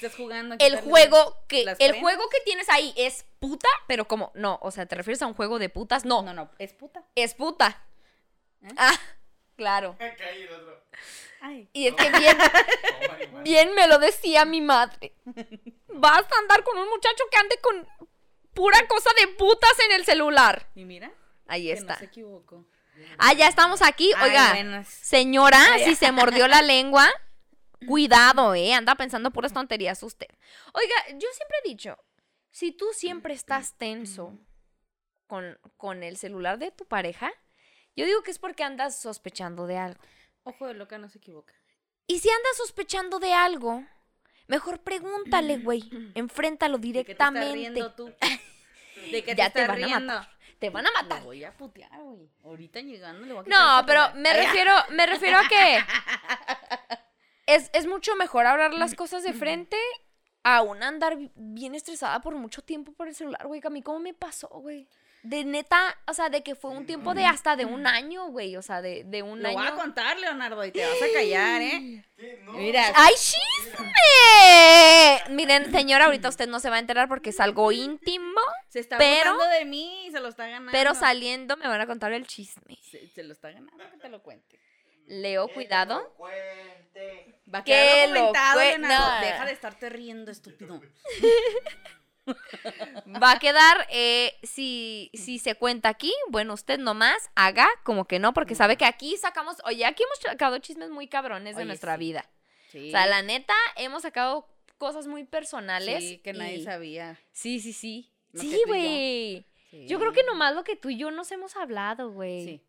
Estás jugando. a El juego que el prendas. juego que tienes ahí es puta, pero como no, o sea, ¿te refieres a un juego de putas? No, No, no, es puta. es puta. ¿Eh? Ah, claro. Caí el otro. Ay. Y es que bien, bien me lo decía mi madre. Vas a andar con un muchacho que ande con pura cosa de putas en el celular. Y mira. Ahí que está. No se equivocó. Ah, ya estamos aquí. Oiga, señora, si se mordió la lengua, cuidado, ¿eh? Anda pensando puras tonterías usted. Oiga, yo siempre he dicho, si tú siempre estás tenso con, con el celular de tu pareja, yo digo que es porque andas sospechando de algo. Ojo de loca no se equivoca. Y si andas sospechando de algo, mejor pregúntale, güey. Enfréntalo ¿De qué te estás directamente. riendo tú? ¿De qué Ya te te van a matar. Te van a Lo matar. voy a putear, güey. Ahorita llegando le voy a quitar No, pero me refiero, me refiero a que es, es mucho mejor hablar las cosas de frente a un andar bi- bien estresada por mucho tiempo por el celular, güey. que A mí cómo me pasó, güey. De neta, o sea, de que fue un tiempo de hasta de un año, güey. O sea, de, de un Lo voy a año. contar, Leonardo, y te vas a callar, ¿eh? ¿Qué? No. Mira, ¡Ay, chisme! Miren, señora, ahorita usted no se va a enterar porque es algo íntimo, se está pero- burlando de mí y se lo está ganando. pero saliendo me van a contar el chisme. Se, se lo está ganando, que te lo cuente. Leo, cuidado. Cuente. Va a Que quedar lo documentado, cue- Leonardo. no. Deja de estarte riendo, estúpido. Va a quedar, eh, si, si se cuenta aquí, bueno, usted nomás haga como que no, porque sabe que aquí sacamos, oye, aquí hemos sacado chismes muy cabrones de Oye, nuestra sí. vida. Sí. O sea, la neta, hemos sacado cosas muy personales. Sí, que nadie y- sabía. Sí, sí, sí. Lo Sí, yo. güey. Sí. Yo creo que nomás lo que tú y yo nos hemos hablado, güey. Sí.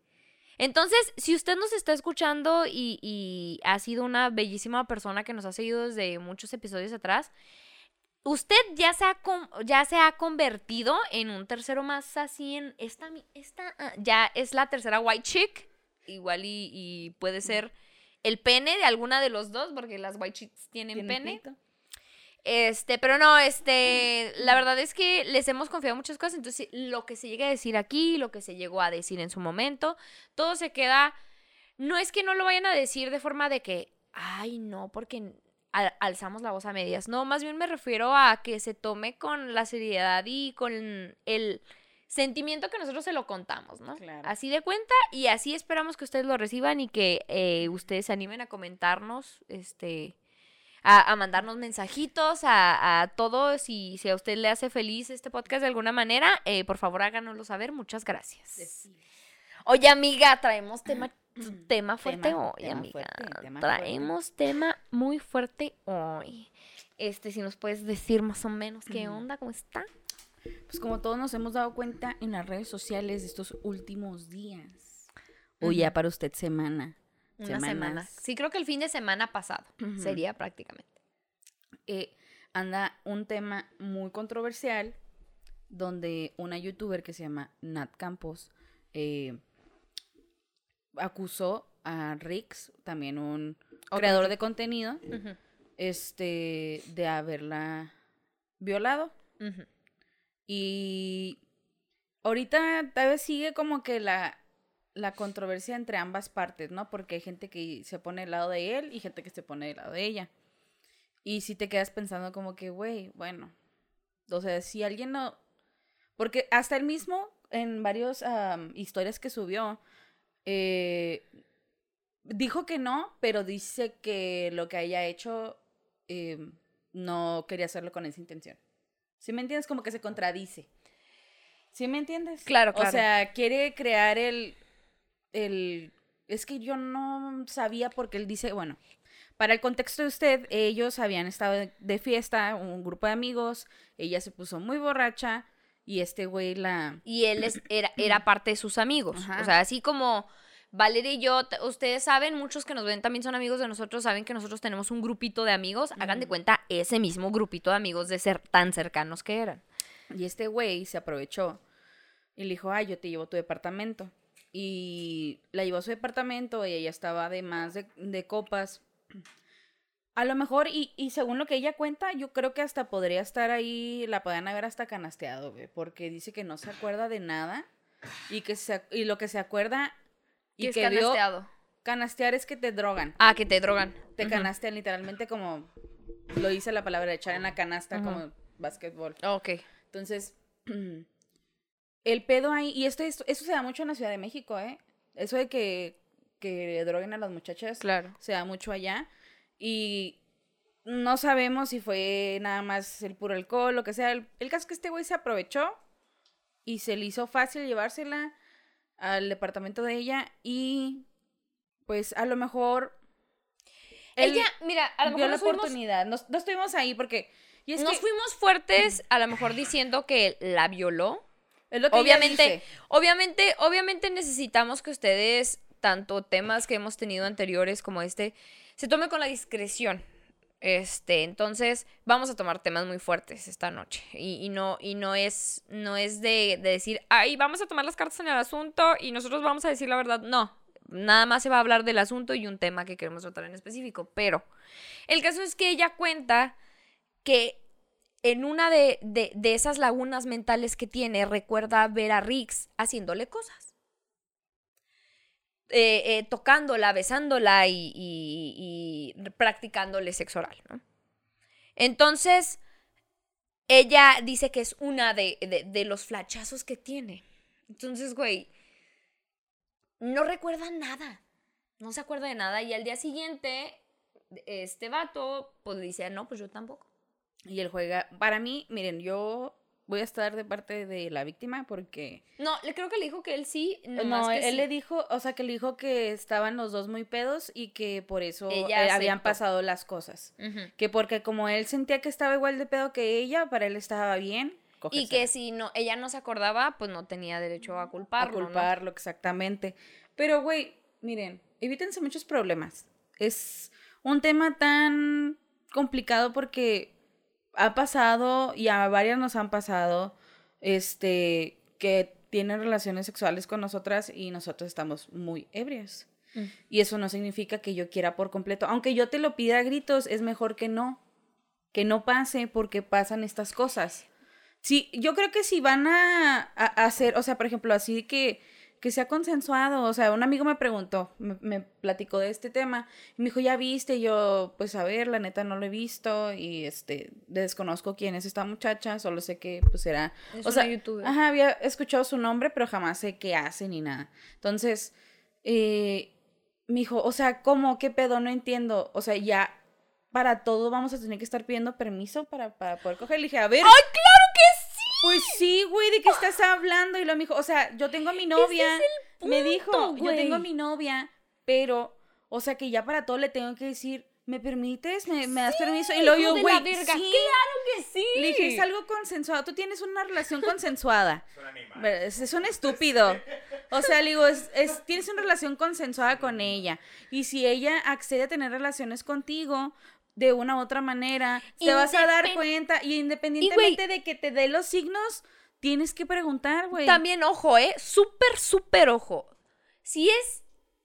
Entonces, si usted nos está escuchando y, y ha sido una bellísima persona que nos ha seguido desde muchos episodios atrás, usted ya se ha, ya se ha convertido en un tercero más así en esta, esta ah, ya es la tercera white chick, igual y, y puede ser el pene de alguna de los dos, porque las white chicks tienen ¿Tiene pene. pito? Este, pero no, este, la verdad es que les hemos confiado muchas cosas, entonces lo que se llega a decir aquí, lo que se llegó a decir en su momento, todo se queda, no es que no lo vayan a decir de forma de que, ay, no, porque al- alzamos la voz a medias, no, más bien me refiero a que se tome con la seriedad y con el sentimiento que nosotros se lo contamos, ¿no? Claro. Así de cuenta y así esperamos que ustedes lo reciban y que eh, ustedes se animen a comentarnos, este, a, a mandarnos mensajitos, a, a todo. Si, si a usted le hace feliz este podcast de alguna manera, eh, por favor háganoslo saber. Muchas gracias. Oye, amiga, traemos tema, tema fuerte Tema- hoy, tema amiga. fuerte, tema traemos tema muy fuerte hoy. Este, si nos puedes decir más o menos qué onda, cómo está. Pues como todos nos hemos dado cuenta en las redes sociales de estos últimos días. O ya para usted semana. Una semana. semanas, Sí, creo que el fin de semana pasado sería prácticamente. eh, anda un tema muy controversial donde una youtuber que se llama Nat Campos eh, acusó a Rix, también un creador de contenido, este, de haberla violado. Y ahorita tal vez sigue como que la, la controversia entre ambas partes, ¿no? Porque hay gente que se pone del lado de él y gente que se pone del lado de ella. Y si te quedas pensando como que, güey, bueno. O sea, si alguien no... Porque hasta él mismo, en varias historias que subió, eh, dijo que no, pero dice que lo que haya hecho eh, no quería hacerlo con esa intención. ¿Sí me entiendes? Como que se contradice. ¿Sí me entiendes? Claro, claro. O sea, quiere crear el, el... Es que yo no sabía porque él dice, bueno, para el contexto de usted, ellos habían estado de- fiesta, un grupo de amigos, ella se puso muy borracha y este güey la... y él es- era, era parte de sus amigos. Ajá. O sea, así como Valeria y yo, ustedes saben, muchos que nos ven también son amigos de nosotros, saben que nosotros tenemos un grupito de amigos. Hagan de cuenta ese mismo grupito de amigos de ser tan cercanos que eran. Y este güey se aprovechó y le dijo, ay, yo te llevo a tu departamento. Y la llevó a su departamento y ella estaba de más de, de copas. A lo mejor, y, y según lo que ella cuenta, yo creo que hasta podría estar ahí, la podían haber hasta canasteado, güey, porque dice que no se acuerda de nada y que se, y lo que se acuerda y ¿Qué es que vio canasteado? canastear es que te drogan. Ah, que te drogan. Te Ujú. canastean literalmente como lo dice la palabra, echar en la canasta Ajá. como básquetbol. Ok. Entonces, el pedo ahí, y esto, esto- eso se da mucho en la Ciudad de México, ¿eh? Eso de que, que droguen a las muchachas Claro. se da mucho allá. Y no sabemos si fue nada más el puro alcohol, lo que sea. El, el caso es que este güey se aprovechó y se le hizo fácil llevársela al departamento de ella y pues a lo mejor... Ella, mira, a lo mejor la fuimos, oportunidad. No, no estuvimos ahí porque... Y es nos que fuimos fuertes, a lo mejor diciendo que la violó. Es lo que Obviamente, obviamente, obviamente necesitamos que ustedes, tanto temas que hemos tenido anteriores como este, se tome con la discreción. Este, entonces, vamos a tomar temas muy fuertes esta noche. Y, y no, y no es, no es de, de decir, ay, vamos a tomar las cartas en el asunto y nosotros vamos a decir la verdad. No. Nada más se va a hablar del asunto y un tema que queremos tratar en específico. Pero el caso es que ella cuenta que en una de, de- de esas lagunas mentales que tiene, recuerda ver a Riggs haciéndole cosas. Eh, eh, tocándola, besándola y, practicándole sexo oral, ¿no? Entonces, ella dice que es una de, de- de los flachazos que tiene. Entonces, güey, no recuerda nada. No se acuerda de nada. Y al día siguiente, este vato, pues dice, no, pues yo tampoco. Y él juega... Para mí, miren, yo voy a estar de parte de la víctima porque... No, le creo que le dijo que él sí. No, nomás que él sí. le dijo, o sea, que le dijo que estaban los dos muy pedos y que por eso Ella eh, habían pasado las cosas. Que porque como él sentía que estaba igual de pedo que ella, para él estaba bien. Y que si no, ella no se acordaba, pues no tenía derecho a a culparlo. ¿no? culparlo, exactamente. Pero, güey, miren, evítense muchos problemas. Es un tema tan complicado porque ha pasado y a varias nos han pasado, este, que tienen relaciones sexuales con nosotras y nosotros estamos muy ebrios. Mm. Y eso no significa que yo quiera por completo. Aunque yo te lo pida a gritos, es mejor que no. Que no pase porque pasan estas cosas. Sí, yo creo que si van a, a- a hacer, o sea, por ejemplo, así que, que sea consensuado. O sea, un amigo me preguntó, me, me platicó de este tema. Y me dijo, ¿ya viste? Y yo, pues a ver, la neta no lo he visto. Y este, desconozco quién es esta muchacha. Solo sé que, pues. Es o una sea, youtuber. Ajá, había escuchado su nombre, pero jamás sé qué hace ni nada. Entonces, eh, me dijo, o sea, ¿cómo? ¿Qué pedo? No entiendo. O sea, ya para todo vamos a tener que estar pidiendo permiso para, para poder coger. Le dije, a ver. ¡Ay, claro! Pues sí, güey, ¿de qué estás hablando? Y lo me dijo, o sea, yo tengo a mi novia. me dijo, yo tengo a mi novia, pero, o sea, que ya para todo le tengo que decir, ¿me permites? ¿Me, me das permiso? Y luego hijo yo, güey, sí. ¡Claro que sí! Le dije, es algo consensuado. Tú tienes una relación consensuada. Es un animal. Es, es un estúpido. O sea, le digo, es, es- tienes una relación consensuada con ella. Y si ella accede a tener relaciones contigo de una u otra manera, te vas a dar cuenta. Y independientemente de que te dé los signos, tienes que preguntar, güey. También, ojo, ¿eh? Súper, súper ojo. Si es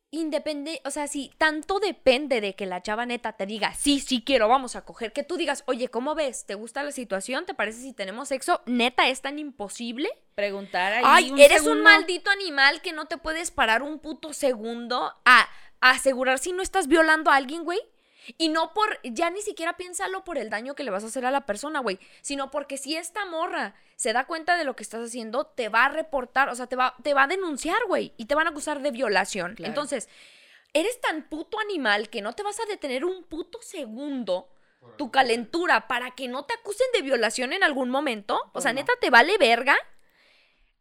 independiente, o sea, si tanto depende de que la chava neta te diga, sí, sí quiero, vamos a coger, que tú digas, oye, ¿cómo ves? ¿Te gusta la situación? ¿Te parece si tenemos sexo? ¿Neta es tan imposible? Preguntar ahí. Ay, un eres un maldito animal que no te puedes parar un puto segundo a asegurar si no estás violando a alguien, güey. Y no por, ya ni siquiera piénsalo por el daño que le vas a hacer a la persona, güey, sino porque si esta morra se da cuenta de lo que estás haciendo, te va a reportar, o sea, te va, te va a denunciar, güey, y te van a acusar de violación. Claro. Entonces, eres tan puto animal que no te vas a detener un puto segundo tu calentura para que no te acusen de violación en algún momento. O Pues sea, no. neta, te vale verga.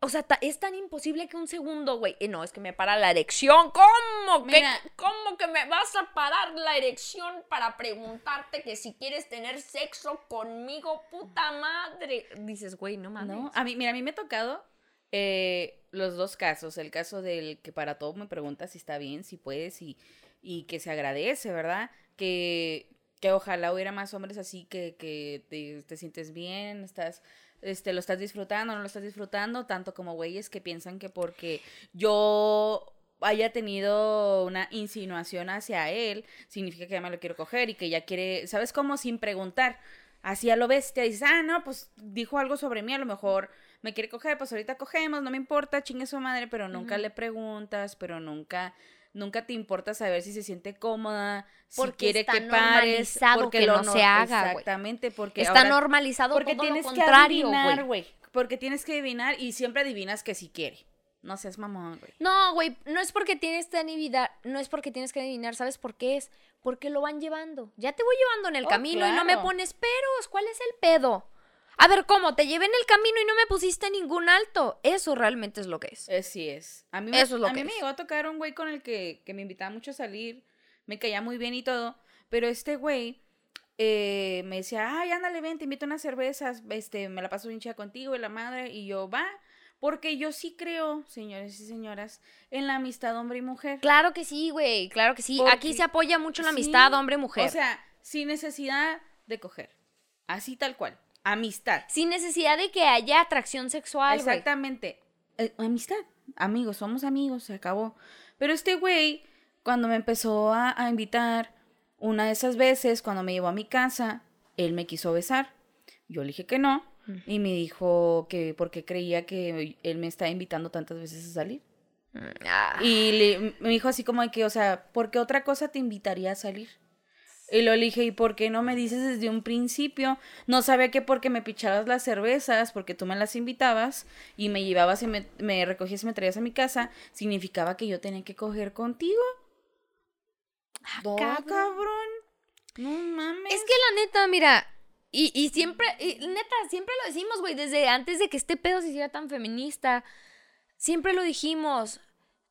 O sea, es tan imposible que un segundo, güey. eh, no, es que me para la erección. ¿Cómo? que Mira. ¿Cómo que me vas a parar la erección para preguntarte que si quieres tener sexo conmigo, puta madre? Dices, güey, no mames. No, a mí, mira, a mí me ha tocado eh, los dos casos. El caso del que para todo me pregunta si está bien, si puedes y, y que se agradece, ¿verdad? Que, que ojalá hubiera más hombres así que, que te, te sientes bien, estás, este, lo estás disfrutando, no lo estás disfrutando, tanto como güeyes que piensan que porque yo haya tenido una insinuación hacia él, significa que ya me lo quiero coger y que ya quiere, ¿sabes cómo? Sin preguntar. Así a lo bestia dices, ah, no, pues dijo algo sobre mí, a lo mejor me quiere coger, pues ahorita cogemos, no me importa, chingue su madre, pero nunca le preguntas, pero nunca nunca te importa saber si se siente cómoda, si quiere está que pares, porque que lo no se haga. Exactamente, porque Está ahora- normalizado porque todo tienes lo que contrario, adivinar, güey. Porque tienes que adivinar y siempre adivinas que si quiere. No seas mamón, güey. No, güey, no es porque tienes que adivinar, no es porque tienes que adivinar, ¿sabes por qué es? Porque lo van llevando. Ya te voy llevando en el Oh, camino y no me pones peros. ¿Cuál es el pedo? A ver, ¿cómo? Te llevé en el camino y no me pusiste ningún alto. Eso realmente es lo que es. Así es. A mí, me, Eso es lo a que mí me llegó a tocar un güey con el que, que me invitaba mucho a salir. Me caía muy bien y todo. Pero este güey eh, me decía, ay, ándale, ven, te invito a unas cervezas. Este, me la paso bien chida contigo y la madre. Y yo, va. Porque yo sí creo, señores y señoras, en la amistad hombre y mujer. Claro que sí, güey, claro que sí. Porque- Aquí se apoya mucho la Sí, amistad hombre-mujer. O sea, sin necesidad de coger. Así tal cual. Amistad. Sin necesidad de que haya atracción sexual. Exactamente. Eh, amistad. Amigos, somos amigos, se acabó. Pero este güey, cuando me empezó a, a invitar, una de esas veces, cuando me llevó a mi casa, él me quiso besar. Yo le dije que no. Y me dijo que porque creía que él me estaba invitando tantas veces a salir. Ah. Y le- me dijo así como de que, o sea, ¿por qué otra cosa te invitaría a salir? Y lo dije, ¿y por qué no me dices desde un principio? No sabía que porque me pichabas las cervezas, porque tú me las invitabas y me llevabas y me, me recogías y me traías a mi casa, significaba que yo tenía que coger contigo. No, cabrón. cabrón. No mames. Es que la neta, mira, y, y siempre, y neta, siempre lo decimos, güey, desde antes de que este pedo se hiciera tan feminista, siempre lo dijimos,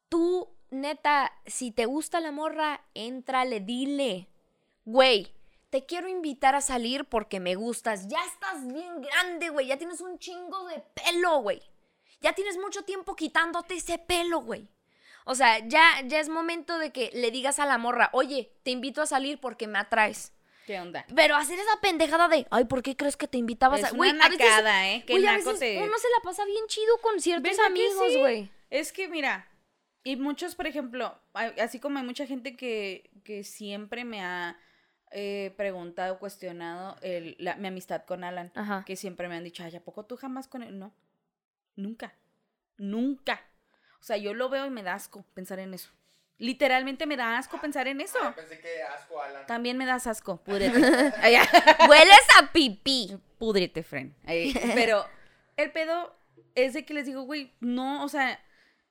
tú, neta, si te gusta la morra, éntrale, dile, güey, te quiero invitar a salir porque me gustas, ya estás bien grande, güey, ya tienes un chingo de pelo, güey, ya tienes mucho tiempo quitándote ese pelo, güey. O sea, ya, ya es momento de que le digas a la morra, oye, te invito a salir porque me atraes. ¿Qué onda? Pero hacer esa pendejada de, ay, ¿por qué crees que te invitabas Es a Güey, una a veces- nacada, ¿eh? Que güey, a naco veces te... uno se la pasa bien chido con ciertos ¿Verdad que amigos, sí? güey. Es que mira, y muchos, por ejemplo, así como hay mucha gente que, que siempre me ha eh, preguntado, cuestionado el, la- mi amistad con Alan, Ajá. que siempre me han dicho, ay, ¿a poco tú jamás con él? No, nunca, nunca. O sea, yo lo veo y me da asco pensar en eso. Literalmente me da asco pensar en eso. Ah, pensé que asco, Alan. También me das asco, púdrete. Hueles a pipí. Púdrete, friend. Ay, Pero el pedo es de que les digo, güey, no, o sea,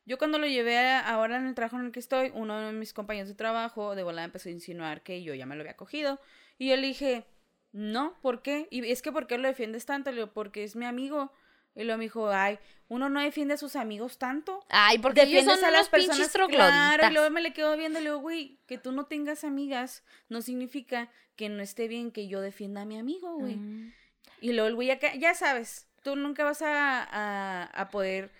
yo cuando lo llevé a- ahora en el trabajo en el que estoy, uno de mis compañeros de trabajo de volada empezó a insinuar que yo ya me lo había cogido. Y yo le dije, no, ¿por qué? Y es que ¿por qué lo defiendes tanto? Le digo, porque es mi amigo. Y luego me dijo, ay, uno no defiende a sus amigos tanto. Ay, porque ellos Defiendes son a las personas, claro, y luego me le quedo viendo y le digo, güey, que tú no tengas amigas no significa que no esté bien que yo defienda a mi amigo, güey. Mm. Y luego el güey acá, ya sabes, tú nunca vas a, a, a poder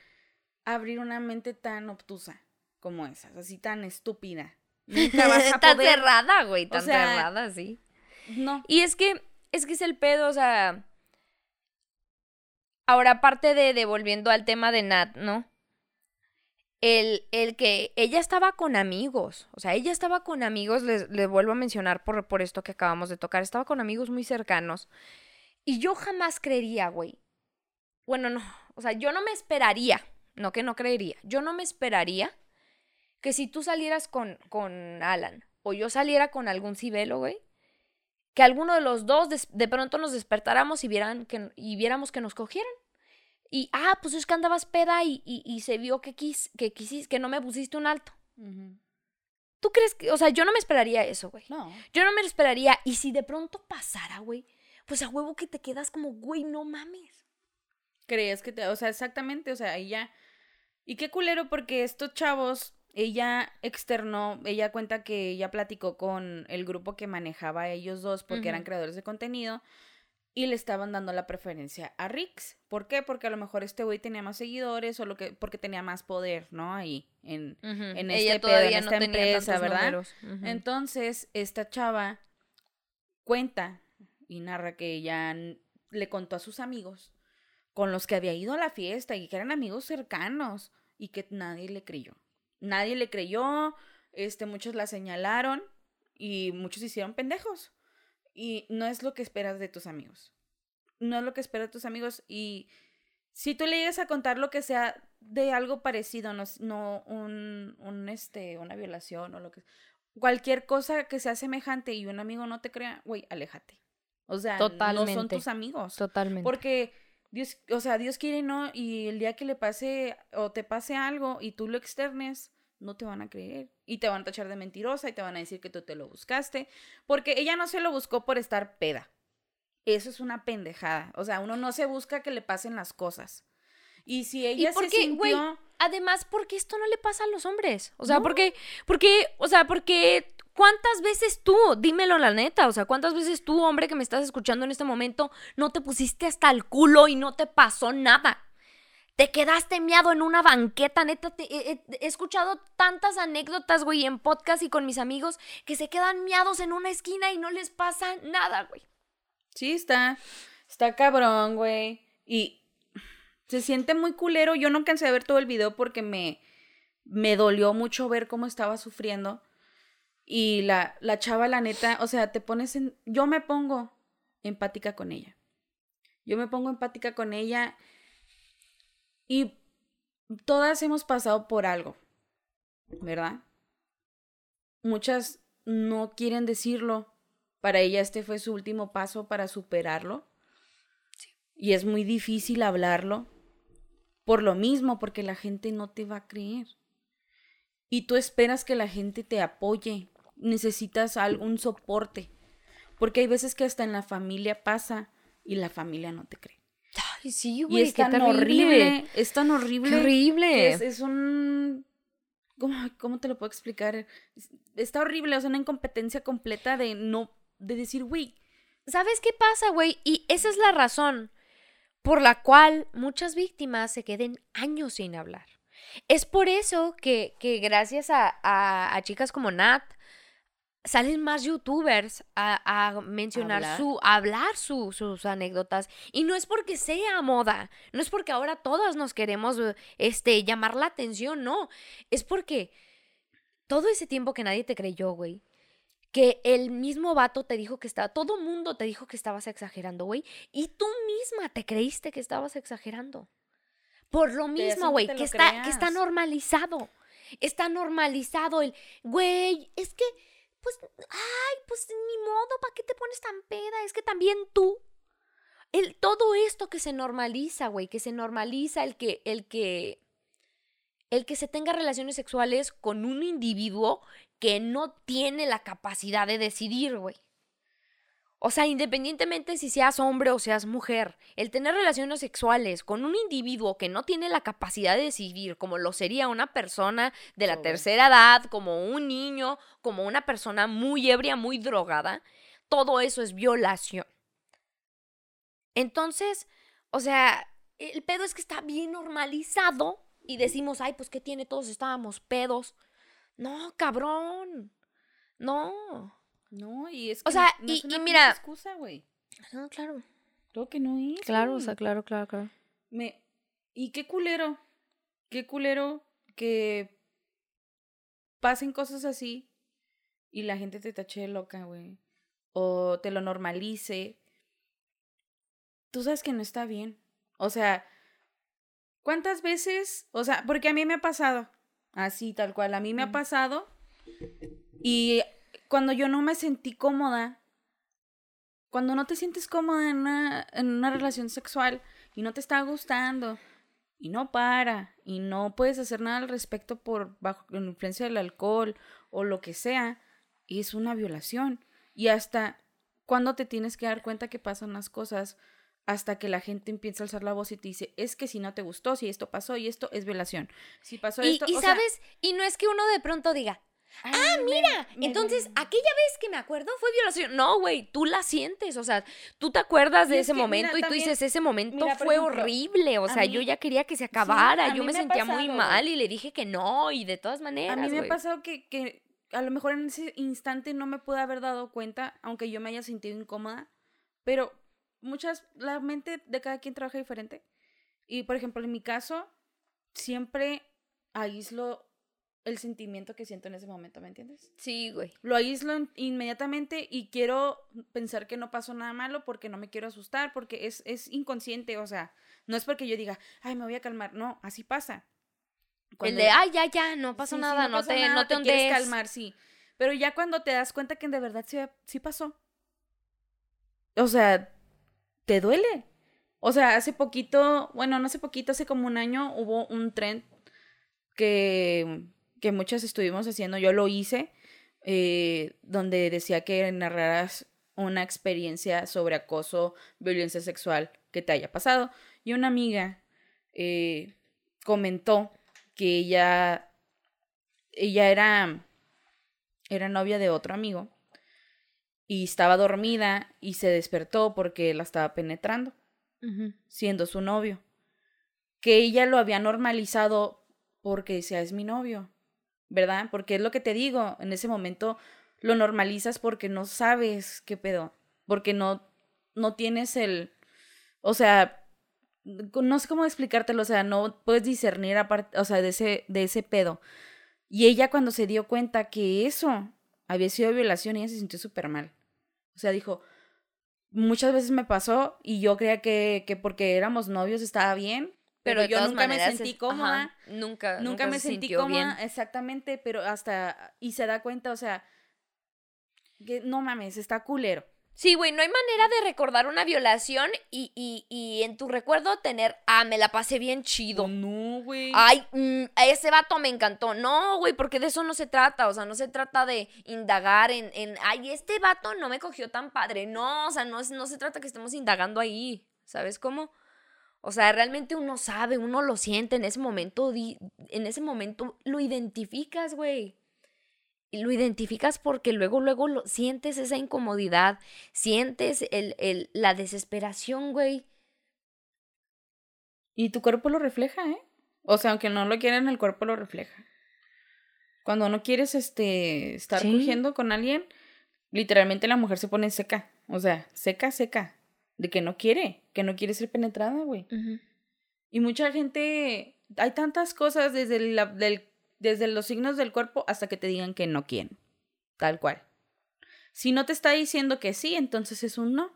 abrir una mente tan obtusa como esa, así tan estúpida. Nunca vas a Tan poder. cerrada, güey, tan sea, cerrada, sí. No. Y es que, es que es el pedo, o sea. Ahora, aparte de, de volviendo al tema de Nat, ¿no? El, el que ella estaba con amigos, o sea, ella estaba con amigos, les, les vuelvo a mencionar por, por esto que acabamos de tocar, estaba con amigos muy cercanos. Y yo jamás creería, güey. Bueno, no, o sea, yo no me esperaría, no que no creería, yo no me esperaría que si tú salieras con, con Alan o yo saliera con algún cibelo, güey, que alguno de los dos des- de, pronto nos despertáramos y, vieran que, y viéramos que nos cogieran. Y, ah, pues es que andabas peda y, y, y se vio que, quis, que, quisis, que no me pusiste un alto. ¿Tú crees que, o sea, yo no me esperaría eso, güey? No. Yo no me lo esperaría. Y si de pronto pasara, güey, pues a huevo que te quedas como, güey, no mames. crees que te, o sea, exactamente, o sea, ella y qué culero porque estos chavos ella externó, ella cuenta que ella platicó con el grupo que manejaba a ellos dos porque eran creadores de contenido y le estaban dando la preferencia a Rix. ¿Por qué? Porque a lo mejor este güey tenía más seguidores o lo que porque tenía más poder, ¿no? Ahí en en Ella este pedo, todavía en esta empresa, ¿verdad? Entonces, esta chava cuenta y narra que ella le contó a sus amigos con los que había ido a la fiesta y que eran amigos cercanos y que nadie le creyó. Nadie le creyó, este, muchos la señalaron y muchos hicieron pendejos. Y no es lo que esperas de tus amigos. No es lo que esperas de tus amigos y si tú le llegas a contar lo que sea de algo parecido, no, no un, un, este, una violación o lo que cualquier cosa que sea semejante y un amigo no te crea, güey, aléjate. O sea, no son Totalmente. tus amigos. Totalmente. Porque Dios, o sea, Dios quiere no, y el día que le pase o te pase algo y tú lo externes, no te van a creer. Y te van a tachar de mentirosa y te van a decir que tú te lo buscaste. Porque ella no se lo buscó por estar peda. Eso es una pendejada. O sea, uno no se busca que le pasen las cosas. Y si ella por se qué, güey? sintió... Además, ¿por qué esto no le pasa a los hombres? O sea, porque, porque, o sea, porque, ¿cuántas veces tú, dímelo la neta, o sea, cuántas veces tú, hombre que me estás escuchando en este momento, no te pusiste hasta el culo y no te pasó nada? Te quedaste miado en una banqueta, neta. te- he, escuchado tantas anécdotas, güey, en podcast y con mis amigos que se quedan miados en una esquina y no les pasa nada, güey. Sí, está, está cabrón, güey. Y se siente muy culero. Yo no alcancé a ver todo el video porque me, me dolió mucho ver cómo estaba sufriendo. Y la, la chava, la neta, o sea, te pones en... Yo me pongo empática con ella. Yo me pongo empática con ella y todas hemos pasado por algo, ¿verdad? Muchas no quieren decirlo. Para ella este fue su último paso para superarlo. Y es muy difícil hablarlo por lo mismo, porque la gente no te va a creer. Y tú esperas que la gente te apoye. Necesitas algún soporte. Porque hay veces que hasta en la familia pasa y la familia no te cree. Ay, sí, Y güey, es tan horrible. Es tan horrible. Qué horrible. Es, es un. ¿cómo, ¿Cómo te lo puedo explicar? Es- Está horrible, o sea, una incompetencia completa de no. de decir, güey, ¿Sabes qué pasa, güey? Y esa es la razón por la cual muchas víctimas se queden años sin hablar. Es por eso que, que gracias a, a- a chicas como Nat salen más youtubers a, a mencionar Hablar. su, a hablar su- sus anécdotas. Y no es porque sea moda, no es porque ahora todas nos queremos eh, este, llamar la atención, no. Es porque todo ese tiempo que nadie te creyó, güey, que el mismo vato te dijo que estaba, todo mundo te dijo que estabas exagerando, güey, y tú misma te creíste que estabas exagerando. Por lo mismo, güey, que, está, que está normalizado. Está normalizado el, güey, es que, pues, ay, pues ni modo, ¿para qué te pones tan peda? Es que también tú. El, todo esto que se normaliza, güey, que se normaliza el que, el que, el que se tenga relaciones sexuales con un individuo que no tiene la capacidad de decidir, güey. O sea, independientemente si seas hombre o seas mujer, el tener relaciones sexuales con un individuo que no tiene la capacidad de decidir, como lo sería una persona de la tercera edad, como un niño, como una persona muy ebria, muy drogada, todo eso es violación. Entonces, o sea, el pedo es que está bien normalizado y decimos, ay, pues, ¿qué tiene? Todos estábamos pedos. No, cabrón. No. No, y es O que sea, no y- una y mira- excusa, güey. No, claro. Creo que no es. Claro, o sea, claro, claro, claro. Me... Y qué culero. Qué culero que pasen cosas así y la gente te tache de loca, güey. O te lo normalice. Tú sabes que no está bien. O sea, ¿cuántas veces? O sea, porque a mí me ha pasado. Así, tal cual. A mí me ha pasado. Y cuando yo no me sentí cómoda, cuando no te sientes cómoda en una, en una relación sexual y no te está gustando y no para y no puedes hacer nada al respecto por bajo la influencia del alcohol o lo que sea, es una violación. Y hasta cuando te tienes que dar cuenta que pasan las cosas, hasta que la gente empieza a alzar la voz y te dice, es que si no te gustó, si esto pasó y esto es violación. Si pasó Y, esto, y o sea, sabes, y no es que uno de pronto diga, "Ay, ah, me- mira, me- entonces aquella vez que me acuerdo fue violación. No, güey, tú la sientes, o sea, tú te acuerdas de es ese mira, momento y tú dices, ese momento mira, fue ejemplo, horrible, o a sea, yo ya quería que se acabara, a yo me ha sentía muy mal y le dije que no, y de todas A maneras, mí me ha güey. pasado que, que a lo mejor en ese instante no me pude haber dado cuenta, aunque yo me haya sentido incómoda, pero muchas, la mente de cada quien trabaja diferente. Y por ejemplo, en mi caso, siempre aíslo el sentimiento que siento en ese momento, ¿me entiendes? Sí, güey. Lo aíslo in- inmediatamente y quiero pensar que no pasó nada malo porque no me quiero asustar, porque es, es inconsciente, o sea, no es porque yo diga, ay, me voy a calmar, no, así pasa. El Cuando- de, ay, ya, ya, no pasó Sí, sí, nada, no, te, nada, no te, quieres ondees. calmar, sí. Pero ya cuando te das cuenta que de verdad sí, sí pasó. O sea, te duele. O sea, hace poquito, bueno, no hace poquito, hace como un año hubo un tren que, que muchas estuvimos haciendo, yo lo hice, eh, donde decía que narraras una experiencia sobre acoso, violencia sexual que te haya pasado. Y una amiga eh, comentó que ella, ella era, era novia de otro amigo y estaba dormida y se despertó porque la estaba penetrando, siendo su novio. Que ella lo había normalizado porque decía, es mi novio, ¿verdad? Porque es lo que te digo, en ese momento lo normalizas porque no sabes qué pedo, porque no, no tienes el, o sea, no sé cómo explicártelo, o sea, no puedes discernir aparte, o sea, de ese, de ese pedo. Y ella cuando se dio cuenta que eso había sido violación, ella se sintió súper mal. O sea, dijo, muchas veces me pasó y yo creía que, que porque éramos novios estaba bien, pero, yo nunca me sentí cómoda. ajá, nunca, Nunca, me se sentí cómoda, bien. exactamente, pero hasta, y se da cuenta, o sea, que no mames, está culero. Sí, güey, no hay manera de recordar una violación y, y, y en tu recuerdo tener, ah, me la pasé bien chido. No, güey. Ay, mm, ese vato me encantó. No, güey, porque de eso no se trata. O sea, no se trata de indagar en, en ay, este vato no me cogió tan padre. No, o sea, no, es, no se trata que estemos indagando ahí. ¿Sabes cómo? O sea, realmente uno sabe, uno lo siente en ese momento, di- en ese momento lo identificas, güey. Y lo identificas porque luego, luego lo, sientes esa incomodidad, sientes el, el, la desesperación, güey. Y tu cuerpo lo refleja, ¿eh? O sea, aunque no lo quieran, el cuerpo lo refleja. Cuando no quieres este estar Sí. cogiendo con alguien, literalmente la mujer se pone seca. O sea, seca, seca. De que no quiere, que no quiere ser penetrada, güey. Y mucha gente, hay tantas cosas desde, la- del- desde los signos del cuerpo hasta que te digan que no quieren. Tal cual. Si no te está diciendo que sí, entonces es un no.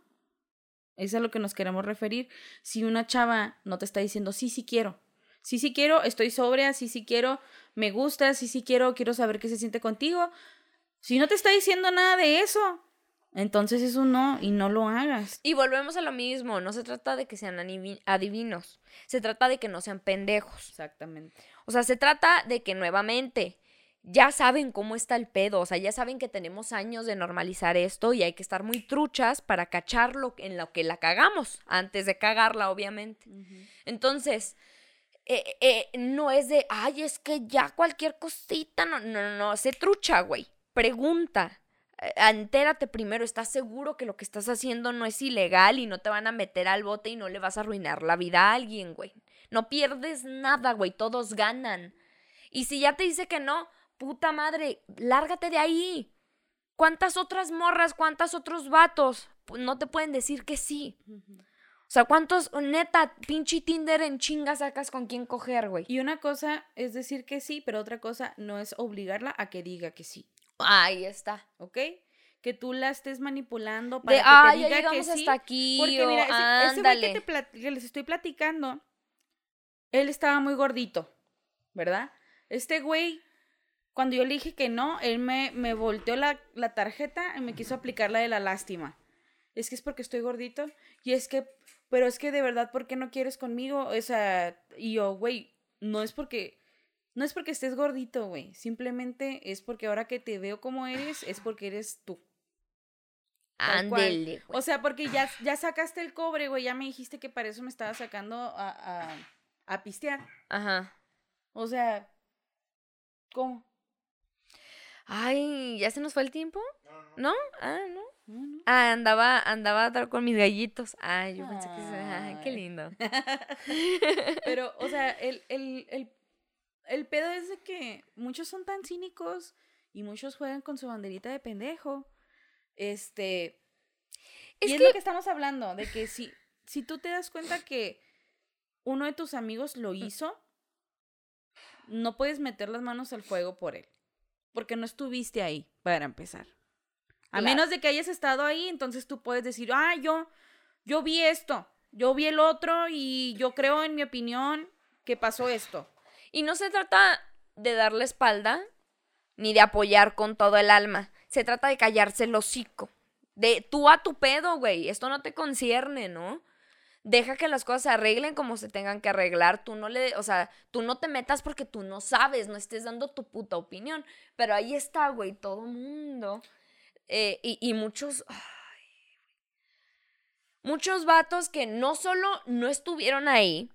Es a lo que nos queremos referir. Si una chava no te está diciendo sí, sí quiero. Sí, sí quiero, estoy sobria, sí, sí quiero, me gusta, sí, sí quiero, quiero saber qué se siente contigo. Si no te está diciendo nada de eso, entonces es un no y no lo hagas. Y volvemos a lo mismo, no se trata de que sean adivinos, se trata de que no sean pendejos. Exactamente. O sea, se trata de que nuevamente ya saben cómo está el pedo, o sea, ya saben que tenemos años de normalizar esto y hay que estar muy truchas para cacharlo en lo que la cagamos, antes de cagarla, obviamente. Entonces, eh, eh, no es de, ay, es que ya cualquier cosita, no, no, no, no, se trucha, güey. Pregunta. Eh, Entérate primero, ¿estás seguro que lo que estás haciendo no es ilegal y no te van a meter al bote y no le vas a arruinar la vida a alguien, güey? No pierdes nada, güey, todos ganan. Y si ya te dice que no, puta madre, lárgate de ahí. ¿Cuántas otras morras, cuántos otros vatos no te pueden decir que sí? O sea, ¿cuántos, neta, pinche Tinder en chinga sacas con quién coger, güey? Y una cosa es decir que sí, pero otra cosa no es obligarla a que diga que sí, Ahí está. ¿ok? Que tú la estés manipulando De, para que ay, te ya diga que llegamos sí. hasta aquí, Porque o mira, ese, ese que, te que les estoy platicando, él estaba muy gordito, ¿verdad? Este güey, cuando yo le dije que no, él me, me volteó la, la tarjeta y me quiso aplicar la de la lástima. Es que es porque estoy gordito y es que, pero es que de verdad, ¿por qué no quieres conmigo? O sea, y yo, güey, no es porque, no es porque estés gordito, güey. Simplemente es porque ahora que te veo como eres, es porque eres tú. Ándele, güey. O sea, porque ya, ya sacaste el cobre, güey. Ya me dijiste que para eso me estaba sacando a, a, a pistear. Ajá. O sea, ¿cómo? Ay, ¿ya se nos fue el tiempo? ¿No? Ah, no. No, no. Ah, andaba, andaba atrás con mis gallitos. Ay, yo pensé que se... Ay, qué lindo. Pero, o sea, el, el, el, el pedo es de que muchos son tan cínicos y muchos juegan con su banderita de pendejo. Este. Es y es que- lo que estamos hablando, de que si, si tú te das cuenta que uno de tus amigos lo hizo, no puedes meter las manos al fuego por él. Porque no estuviste ahí, para empezar. A Claro. menos de que hayas estado ahí, entonces tú puedes decir, ah, yo, yo vi esto, yo vi el otro y yo creo, en mi opinión, que pasó esto. Y no se trata de darle espalda ni de apoyar con todo el alma. Se trata de callarse el hocico. De tú a tu pedo, güey. Esto no te concierne, ¿no? Deja que las cosas se arreglen como se tengan que arreglar. Tú no le, o sea, tú no te metas porque tú no sabes, no estés dando tu puta opinión. Pero ahí está, güey, todo mundo. Eh, y, y muchos. muchos vatos que no solo no estuvieron ahí,